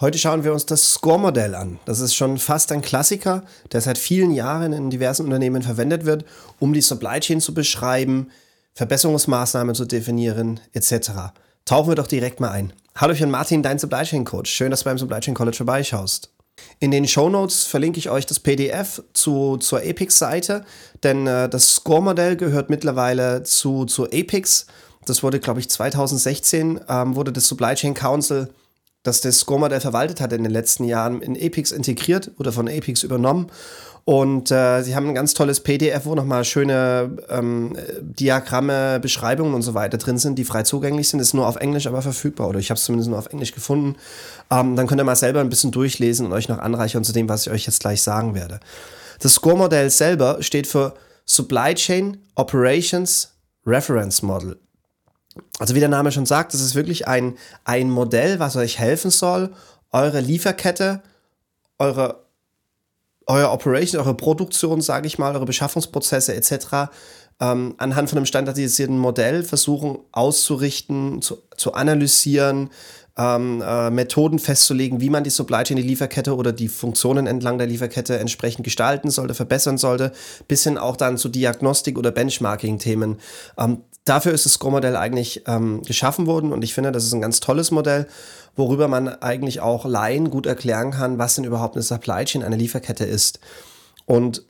Heute schauen wir uns das Score-Modell an. Das ist schon fast ein Klassiker, der seit vielen Jahren in diversen Unternehmen verwendet wird, um die Supply Chain zu beschreiben, Verbesserungsmaßnahmen zu definieren, etc. Tauchen wir doch direkt mal ein. Hallo, ich bin Martin, dein Supply Chain Coach. Schön, dass du beim Supply Chain College vorbeischaust. In den Show Notes verlinke ich euch das PDF zu, zur Apex-Seite, denn äh, das Score-Modell gehört mittlerweile zu, zu Apex. Das wurde, glaube ich, 2016 ähm, wurde das Supply Chain Council das das Score-Modell verwaltet hat in den letzten Jahren, in Apex integriert oder von Apex übernommen. Und äh, sie haben ein ganz tolles PDF, wo nochmal schöne ähm, Diagramme, Beschreibungen und so weiter drin sind, die frei zugänglich sind. Ist nur auf Englisch aber verfügbar oder ich habe es zumindest nur auf Englisch gefunden. Ähm, dann könnt ihr mal selber ein bisschen durchlesen und euch noch anreichern zu dem, was ich euch jetzt gleich sagen werde. Das Score-Modell selber steht für Supply Chain Operations Reference Model. Also wie der Name schon sagt, das ist wirklich ein, ein Modell, was euch helfen soll, eure Lieferkette, eure, eure Operation, eure Produktion, sage ich mal, eure Beschaffungsprozesse etc. Ähm, anhand von einem standardisierten Modell versuchen auszurichten, zu, zu analysieren, ähm, äh, Methoden festzulegen, wie man die Supply Chain, die Lieferkette oder die Funktionen entlang der Lieferkette entsprechend gestalten sollte, verbessern sollte, bis hin auch dann zu Diagnostik- oder Benchmarking-Themen. Ähm, dafür ist das Scrum-Modell eigentlich ähm, geschaffen worden und ich finde, das ist ein ganz tolles Modell, worüber man eigentlich auch Laien gut erklären kann, was denn überhaupt eine Supply Chain, eine Lieferkette ist. Und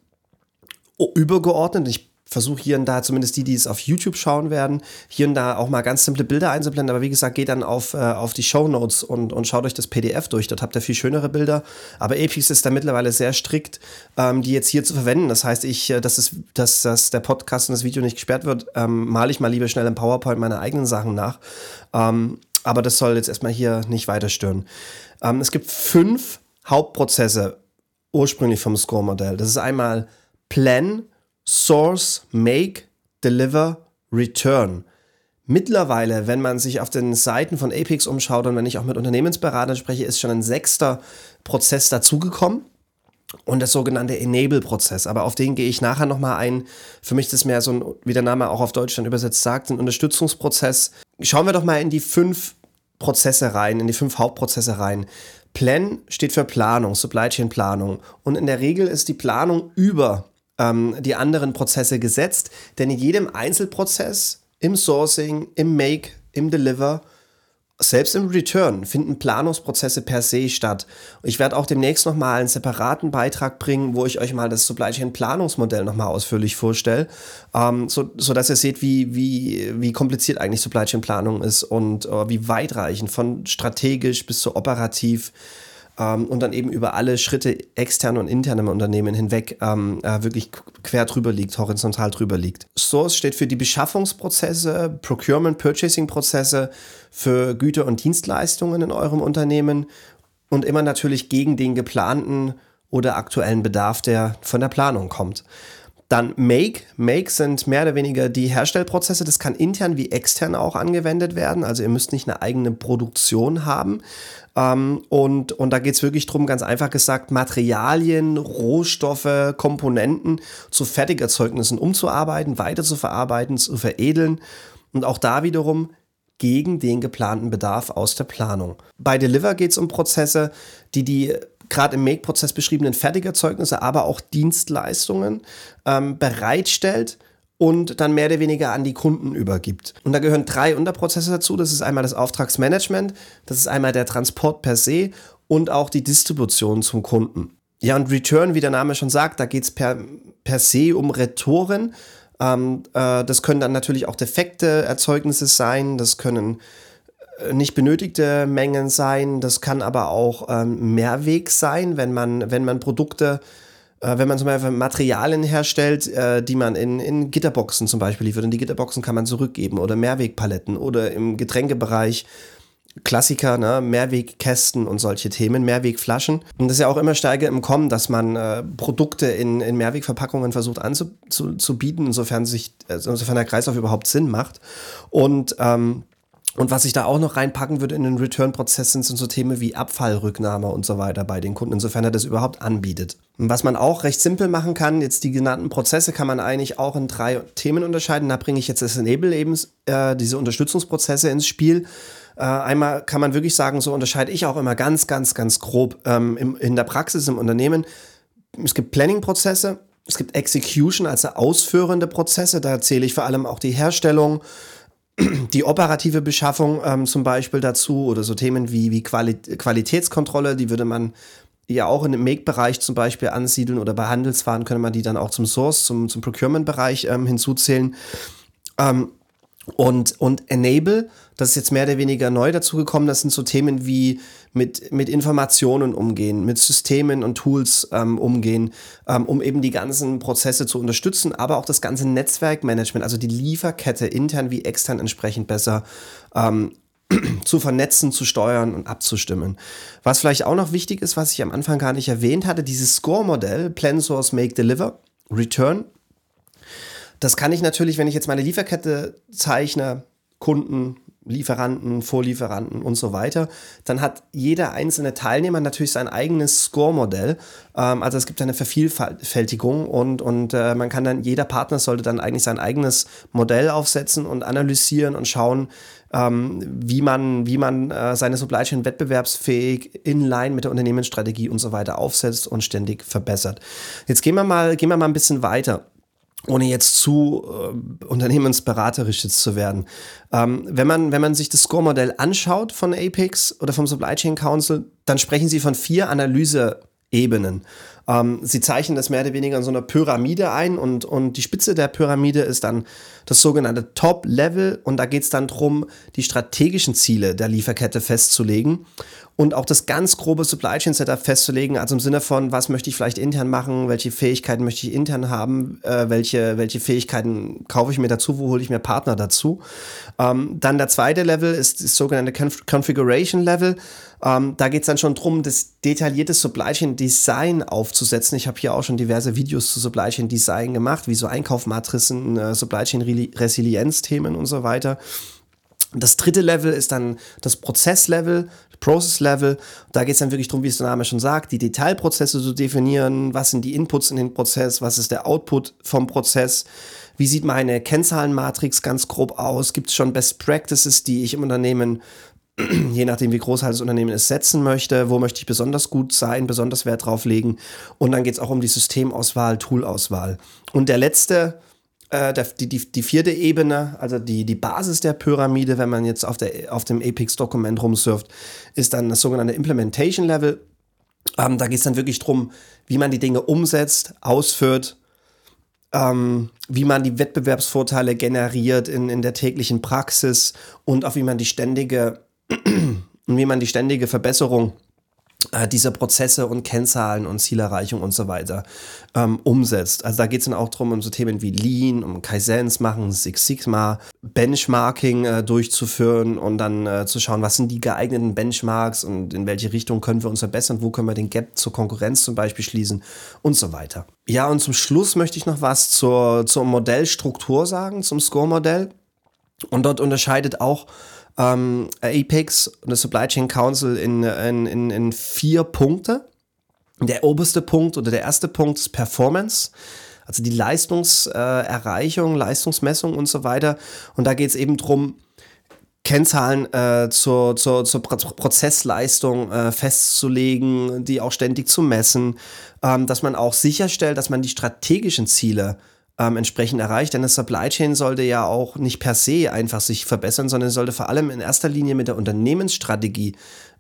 übergeordnet, ich versuche hier und da, zumindest die, die es auf YouTube schauen werden, hier und da auch mal ganz simple Bilder einzublenden. Aber wie gesagt, geht dann auf, äh, auf die Show Notes und, und schaut euch das PDF durch. Dort habt ihr viel schönere Bilder. Aber Apex ist da mittlerweile sehr strikt, ähm, die jetzt hier zu verwenden. Das heißt, ich, äh, dass, es, dass, dass der Podcast und das Video nicht gesperrt wird, ähm, male ich mal lieber schnell im PowerPoint meine eigenen Sachen nach. Ähm, aber das soll jetzt erstmal hier nicht weiter stören. Ähm, es gibt fünf Hauptprozesse ursprünglich vom Score-Modell. Das ist einmal Plan, Source, Make, Deliver, Return. Mittlerweile, wenn man sich auf den Seiten von Apex umschaut und wenn ich auch mit Unternehmensberatern spreche, ist schon ein sechster Prozess dazugekommen und das sogenannte Enable-Prozess. Aber auf den gehe ich nachher nochmal ein. Für mich ist das mehr so ein, wie der Name auch auf Deutschland übersetzt sagt, ein Unterstützungsprozess. Schauen wir doch mal in die fünf Prozesse rein, in die fünf Hauptprozesse rein. Plan steht für Planung, Supply Chain Planung. Und in der Regel ist die Planung über ähm, die anderen Prozesse gesetzt, denn in jedem Einzelprozess, im Sourcing, im Make, im Deliver, selbst im Return finden Planungsprozesse per se statt. Ich werde auch demnächst nochmal einen separaten Beitrag bringen, wo ich euch mal das Supply Chain Planungsmodell nochmal ausführlich vorstelle, ähm, so, so dass ihr seht, wie, wie, wie kompliziert eigentlich Supply Chain Planung ist und äh, wie weitreichend von strategisch bis zu operativ ähm, und dann eben über alle Schritte extern und intern im Unternehmen hinweg ähm, äh, wirklich quer drüber liegt, horizontal drüber liegt. Source steht für die Beschaffungsprozesse, Procurement, Purchasing-Prozesse für Güter und Dienstleistungen in eurem Unternehmen und immer natürlich gegen den geplanten oder aktuellen Bedarf, der von der Planung kommt. Dann Make. Make sind mehr oder weniger die Herstellprozesse. Das kann intern wie extern auch angewendet werden. Also ihr müsst nicht eine eigene Produktion haben. Ähm, und, und da geht es wirklich darum, ganz einfach gesagt, Materialien, Rohstoffe, Komponenten zu Fertigerzeugnissen umzuarbeiten, weiter zu verarbeiten, zu veredeln. Und auch da wiederum gegen den geplanten Bedarf aus der Planung. Bei Deliver geht es um Prozesse, die die gerade im Make-Prozess beschriebenen Fertigerzeugnisse, aber auch Dienstleistungen ähm, bereitstellt und dann mehr oder weniger an die Kunden übergibt. Und da gehören drei Unterprozesse dazu. Das ist einmal das Auftragsmanagement, das ist einmal der Transport per se und auch die Distribution zum Kunden. Ja, und Return, wie der Name schon sagt, da geht es per, per se um Retouren. Ähm, äh, das können dann natürlich auch defekte Erzeugnisse sein, das können nicht benötigte Mengen sein. Das kann aber auch ähm, Mehrweg sein, wenn man, wenn man Produkte, äh, wenn man zum Beispiel Materialien herstellt, äh, die man in, in Gitterboxen zum Beispiel liefert. Und die Gitterboxen kann man zurückgeben oder Mehrwegpaletten oder im Getränkebereich. Klassiker, ne? Mehrwegkästen und solche Themen, Mehrwegflaschen. Und das ist ja auch immer stärker im Kommen, dass man äh, Produkte in, in Mehrwegverpackungen versucht anzubieten, insofern, sich, also insofern der Kreislauf überhaupt Sinn macht. Und ähm, und was ich da auch noch reinpacken würde in den Return-Prozess sind, so Themen wie Abfallrücknahme und so weiter bei den Kunden, insofern er das überhaupt anbietet. Und was man auch recht simpel machen kann, jetzt die genannten Prozesse kann man eigentlich auch in drei Themen unterscheiden. Da bringe ich jetzt das Enable eben, äh, diese Unterstützungsprozesse ins Spiel. Äh, einmal kann man wirklich sagen, so unterscheide ich auch immer ganz, ganz, ganz grob ähm, im, in der Praxis im Unternehmen. Es gibt Planning-Prozesse, es gibt Execution, also ausführende Prozesse. Da zähle ich vor allem auch die Herstellung, die operative Beschaffung ähm, zum Beispiel dazu oder so Themen wie, wie Quali Qualitätskontrolle, die würde man ja auch in dem Make-Bereich zum Beispiel ansiedeln oder bei Handelswaren könnte man die dann auch zum Source, zum, zum Procurement-Bereich ähm, hinzuzählen. Ähm, und, und Enable, das ist jetzt mehr oder weniger neu dazugekommen, das sind so Themen wie mit, mit Informationen umgehen, mit Systemen und Tools ähm, umgehen, ähm, um eben die ganzen Prozesse zu unterstützen, aber auch das ganze Netzwerkmanagement, also die Lieferkette intern wie extern entsprechend besser ähm, zu vernetzen, zu steuern und abzustimmen. Was vielleicht auch noch wichtig ist, was ich am Anfang gar nicht erwähnt hatte, dieses Score-Modell, Plan, Source, Make, Deliver, Return. Das kann ich natürlich, wenn ich jetzt meine Lieferkette zeichne, Kunden, Lieferanten, Vorlieferanten und so weiter, dann hat jeder einzelne Teilnehmer natürlich sein eigenes Score-Modell. Ähm, also es gibt eine Vervielfältigung und, und äh, man kann dann, jeder Partner sollte dann eigentlich sein eigenes Modell aufsetzen und analysieren und schauen, ähm, wie man, wie man äh, seine Supply Chain wettbewerbsfähig in line mit der Unternehmensstrategie und so weiter aufsetzt und ständig verbessert. Jetzt gehen wir mal, gehen wir mal ein bisschen weiter ohne jetzt zu äh, unternehmensberaterisch jetzt zu werden. Ähm, wenn, man, wenn man sich das Score-Modell anschaut von Apex oder vom Supply Chain Council, dann sprechen sie von vier Analyseebenen. Ähm, sie zeichnen das mehr oder weniger in so einer Pyramide ein und, und die Spitze der Pyramide ist dann das sogenannte Top-Level und da geht es dann darum, die strategischen Ziele der Lieferkette festzulegen und auch das ganz grobe Supply Chain Setup festzulegen, also im Sinne von, was möchte ich vielleicht intern machen, welche Fähigkeiten möchte ich intern haben, äh, welche, welche Fähigkeiten kaufe ich mir dazu, wo hole ich mir Partner dazu. Ähm, dann der zweite Level ist das sogenannte Conf Configuration Level. Ähm, da geht es dann schon darum, das detaillierte Supply Chain Design aufzusetzen. Ich habe hier auch schon diverse Videos zu Supply Chain Design gemacht, wie so Einkaufmatrizen, äh, Supply Chain Resilienz-Themen und so weiter. Das dritte Level ist dann das Prozesslevel, Process Level. Da geht es dann wirklich darum, wie es der Name schon sagt, die Detailprozesse zu definieren. Was sind die Inputs in den Prozess? Was ist der Output vom Prozess? Wie sieht meine Kennzahlenmatrix ganz grob aus? Gibt es schon Best Practices, die ich im Unternehmen je nachdem, wie groß halt das Unternehmen es setzen möchte, wo möchte ich besonders gut sein, besonders Wert drauf legen. Und dann geht es auch um die Systemauswahl, Toolauswahl. Und der letzte, äh, der, die, die, die vierte Ebene, also die, die Basis der Pyramide, wenn man jetzt auf, der, auf dem Apex-Dokument rumsurft, ist dann das sogenannte Implementation Level. Ähm, da geht es dann wirklich darum, wie man die Dinge umsetzt, ausführt, ähm, wie man die Wettbewerbsvorteile generiert in, in der täglichen Praxis und auch wie man die ständige und wie man die ständige Verbesserung äh, dieser Prozesse und Kennzahlen und Zielerreichung und so weiter ähm, umsetzt. Also da geht es dann auch darum, um so Themen wie Lean, um Kaizens machen, Six Sigma, Benchmarking äh, durchzuführen und dann äh, zu schauen, was sind die geeigneten Benchmarks und in welche Richtung können wir uns verbessern, wo können wir den Gap zur Konkurrenz zum Beispiel schließen und so weiter. Ja, und zum Schluss möchte ich noch was zur, zur Modellstruktur sagen, zum Score-Modell. Und dort unterscheidet auch ähm, Apex und das Supply Chain Council in, in, in, in vier Punkte. Der oberste Punkt oder der erste Punkt ist Performance also die Leistungserreichung, äh, Leistungsmessung und so weiter. Und da geht es eben darum, Kennzahlen äh, zur, zur, zur Prozessleistung äh, festzulegen, die auch ständig zu messen, ähm, dass man auch sicherstellt, dass man die strategischen Ziele ähm, entsprechend erreicht. Denn das Supply Chain sollte ja auch nicht per se einfach sich verbessern, sondern sollte vor allem in erster Linie mit der Unternehmensstrategie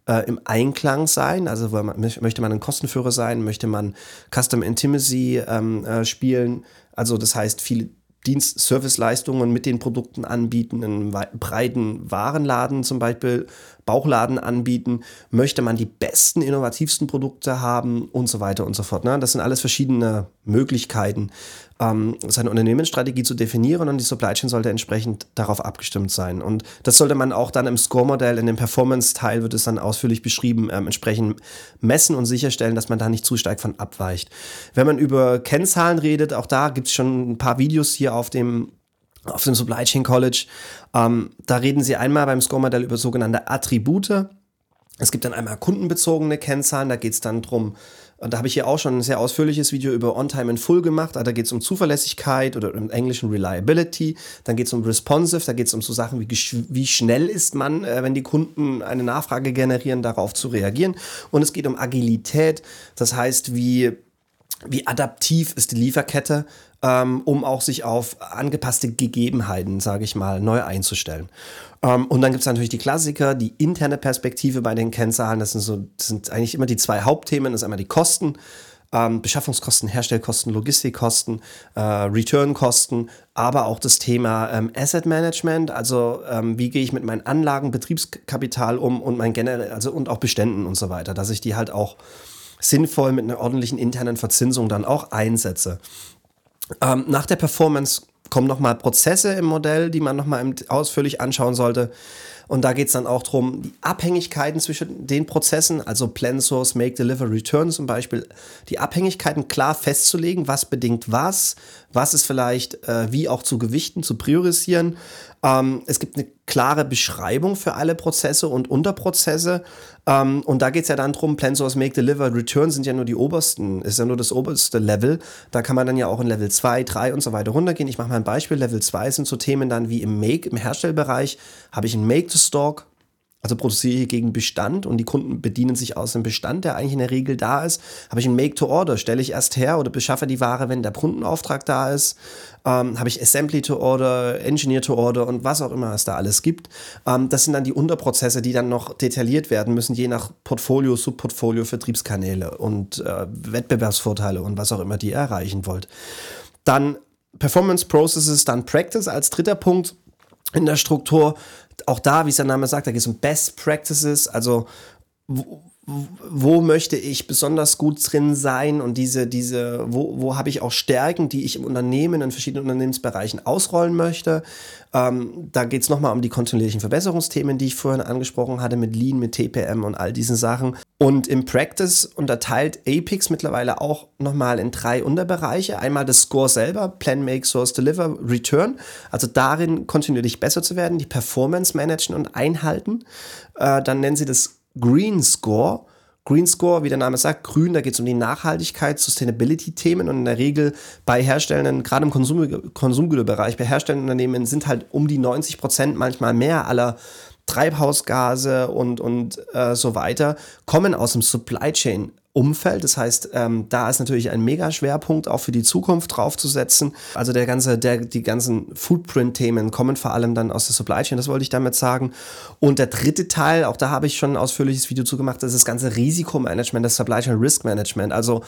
äh, im Einklang sein. Also man, möchte man ein Kostenführer sein, möchte man Custom Intimacy ähm, äh, spielen. Also das heißt, viele Dienst-, Serviceleistungen mit den Produkten anbieten, einen breiten Warenladen zum Beispiel, Bauchladen anbieten, möchte man die besten, innovativsten Produkte haben und so weiter und so fort. Ne? Das sind alles verschiedene Möglichkeiten, ähm, seine Unternehmensstrategie zu definieren und die Supply Chain sollte entsprechend darauf abgestimmt sein. Und das sollte man auch dann im Score-Modell, in dem Performance-Teil wird es dann ausführlich beschrieben, ähm, entsprechend messen und sicherstellen, dass man da nicht zu stark von abweicht. Wenn man über Kennzahlen redet, auch da gibt es schon ein paar Videos hier auf dem auf dem Supply Chain College. Ähm, da reden sie einmal beim Score-Modell über sogenannte Attribute. Es gibt dann einmal kundenbezogene Kennzahlen, da geht es dann darum, Und da habe ich hier auch schon ein sehr ausführliches Video über On-Time in Full gemacht. Da geht es um Zuverlässigkeit oder im Englischen Reliability. Dann geht es um Responsive. Da geht es um so Sachen wie, wie schnell ist man, äh, wenn die Kunden eine Nachfrage generieren, darauf zu reagieren. Und es geht um Agilität. Das heißt, wie wie adaptiv ist die Lieferkette, ähm, um auch sich auf angepasste Gegebenheiten, sage ich mal, neu einzustellen. Ähm, und dann gibt es natürlich die Klassiker, die interne Perspektive bei den Kennzahlen. Das sind so, das sind eigentlich immer die zwei Hauptthemen. Das ist einmal die Kosten. Ähm, Beschaffungskosten, Herstellkosten, Logistikkosten, äh, Returnkosten, aber auch das Thema ähm, Asset Management, also ähm, wie gehe ich mit meinen Anlagen, Betriebskapital um und mein generell, also und auch Beständen und so weiter, dass ich die halt auch sinnvoll mit einer ordentlichen internen Verzinsung dann auch einsetze. Ähm, nach der Performance kommen nochmal Prozesse im Modell, die man nochmal ausführlich anschauen sollte. Und da geht es dann auch darum, die Abhängigkeiten zwischen den Prozessen, also Plan Source, Make, Deliver, Return zum Beispiel, die Abhängigkeiten klar festzulegen, was bedingt was, was ist vielleicht äh, wie auch zu gewichten, zu priorisieren. Ähm, es gibt eine klare Beschreibung für alle Prozesse und Unterprozesse. Ähm, und da geht es ja dann darum, Plan Source, Make, Deliver, Return sind ja nur die obersten, ist ja nur das oberste Level. Da kann man dann ja auch in Level 2, 3 und so weiter runtergehen. Ich mache mal ein Beispiel. Level 2 sind so Themen dann wie im Make, im Herstellbereich, habe ich ein Make-to-Stock, also produziere ich gegen Bestand und die Kunden bedienen sich aus dem Bestand, der eigentlich in der Regel da ist. Habe ich ein Make-to-Order, stelle ich erst her oder beschaffe die Ware, wenn der Kundenauftrag da ist. Ähm, habe ich Assembly-to-Order, Engineer-to-Order und was auch immer es da alles gibt. Ähm, das sind dann die Unterprozesse, die dann noch detailliert werden müssen, je nach Portfolio, Subportfolio, Vertriebskanäle und äh, Wettbewerbsvorteile und was auch immer die ihr erreichen wollt. Dann Performance Processes, dann Practice als dritter Punkt in der Struktur. Auch da, wie es der Name sagt, da geht es um Best Practices, also wo, möchte ich besonders gut drin sein und diese, diese, wo, wo habe ich auch Stärken, die ich im Unternehmen, in verschiedenen Unternehmensbereichen ausrollen möchte. Ähm, da geht es nochmal um die kontinuierlichen Verbesserungsthemen, die ich vorhin angesprochen hatte, mit Lean, mit TPM und all diesen Sachen. Und im Practice unterteilt Apex mittlerweile auch nochmal in drei Unterbereiche. Einmal das Score selber, Plan, Make, Source, Deliver, Return. Also darin kontinuierlich besser zu werden, die Performance managen und einhalten. Äh, dann nennen sie das Green Score. Green Score, wie der Name sagt, grün, da geht es um die Nachhaltigkeit, Sustainability-Themen und in der Regel bei Herstellenden, gerade im Konsum, Konsumgüterbereich, bei herstellenden Unternehmen sind halt um die 90 Prozent, manchmal mehr aller Treibhausgase und, und äh, so weiter, kommen aus dem Supply Chain Umfeld. Das heißt, ähm, da ist natürlich ein Mega-Schwerpunkt auch für die Zukunft draufzusetzen. Also der ganze, der, die ganzen Footprint-Themen kommen vor allem dann aus der Supply Chain, das wollte ich damit sagen. Und der dritte Teil, auch da habe ich schon ein ausführliches Video zu gemacht, das ist das ganze Risikomanagement, das Supply Chain Risk Management. Also,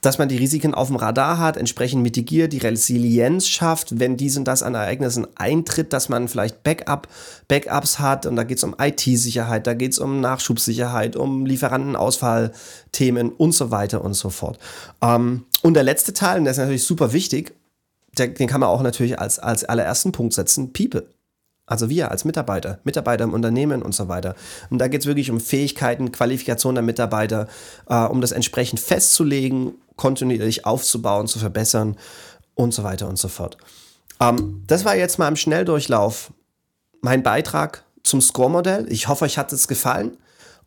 dass man die Risiken auf dem Radar hat, entsprechend mitigiert, die Resilienz schafft, wenn dies und das an Ereignissen eintritt, dass man vielleicht Backup, Backups hat und da geht es um IT-Sicherheit, da geht es um Nachschubsicherheit, um Lieferantenausfallthemen und so weiter und so fort. Ähm, und der letzte Teil, und der ist natürlich super wichtig, der, den kann man auch natürlich als, als allerersten Punkt setzen, People. Also wir als Mitarbeiter, Mitarbeiter im Unternehmen und so weiter. Und da geht es wirklich um Fähigkeiten, Qualifikation der Mitarbeiter, äh, um das entsprechend festzulegen, kontinuierlich aufzubauen, zu verbessern und so weiter und so fort. Ähm, das war jetzt mal im Schnelldurchlauf mein Beitrag zum Score-Modell. Ich hoffe, euch hat es gefallen.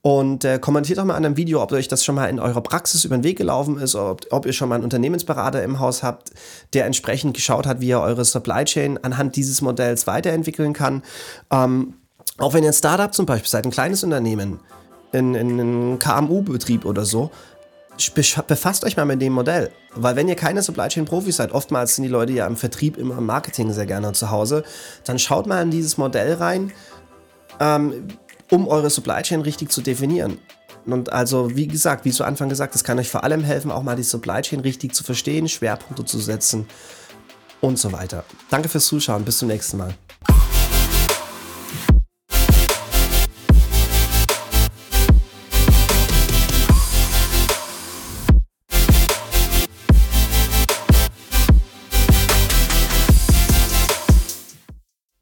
Und äh, kommentiert doch mal an einem Video, ob euch das schon mal in eurer Praxis über den Weg gelaufen ist, ob, ob ihr schon mal einen Unternehmensberater im Haus habt, der entsprechend geschaut hat, wie er eure Supply Chain anhand dieses Modells weiterentwickeln kann. Ähm, auch wenn ihr ein Startup zum Beispiel seid, ein kleines Unternehmen, in, in einem KMU-Betrieb oder so, befasst euch mal mit dem Modell. Weil wenn ihr keine Supply Chain Profis seid, oftmals sind die Leute ja im Vertrieb, immer im Marketing sehr gerne zu Hause, dann schaut mal in dieses Modell rein. Ähm, um eure Supply Chain richtig zu definieren. Und also, wie gesagt, wie zu Anfang gesagt, das kann euch vor allem helfen, auch mal die Supply Chain richtig zu verstehen, Schwerpunkte zu setzen und so weiter. Danke fürs Zuschauen, bis zum nächsten Mal.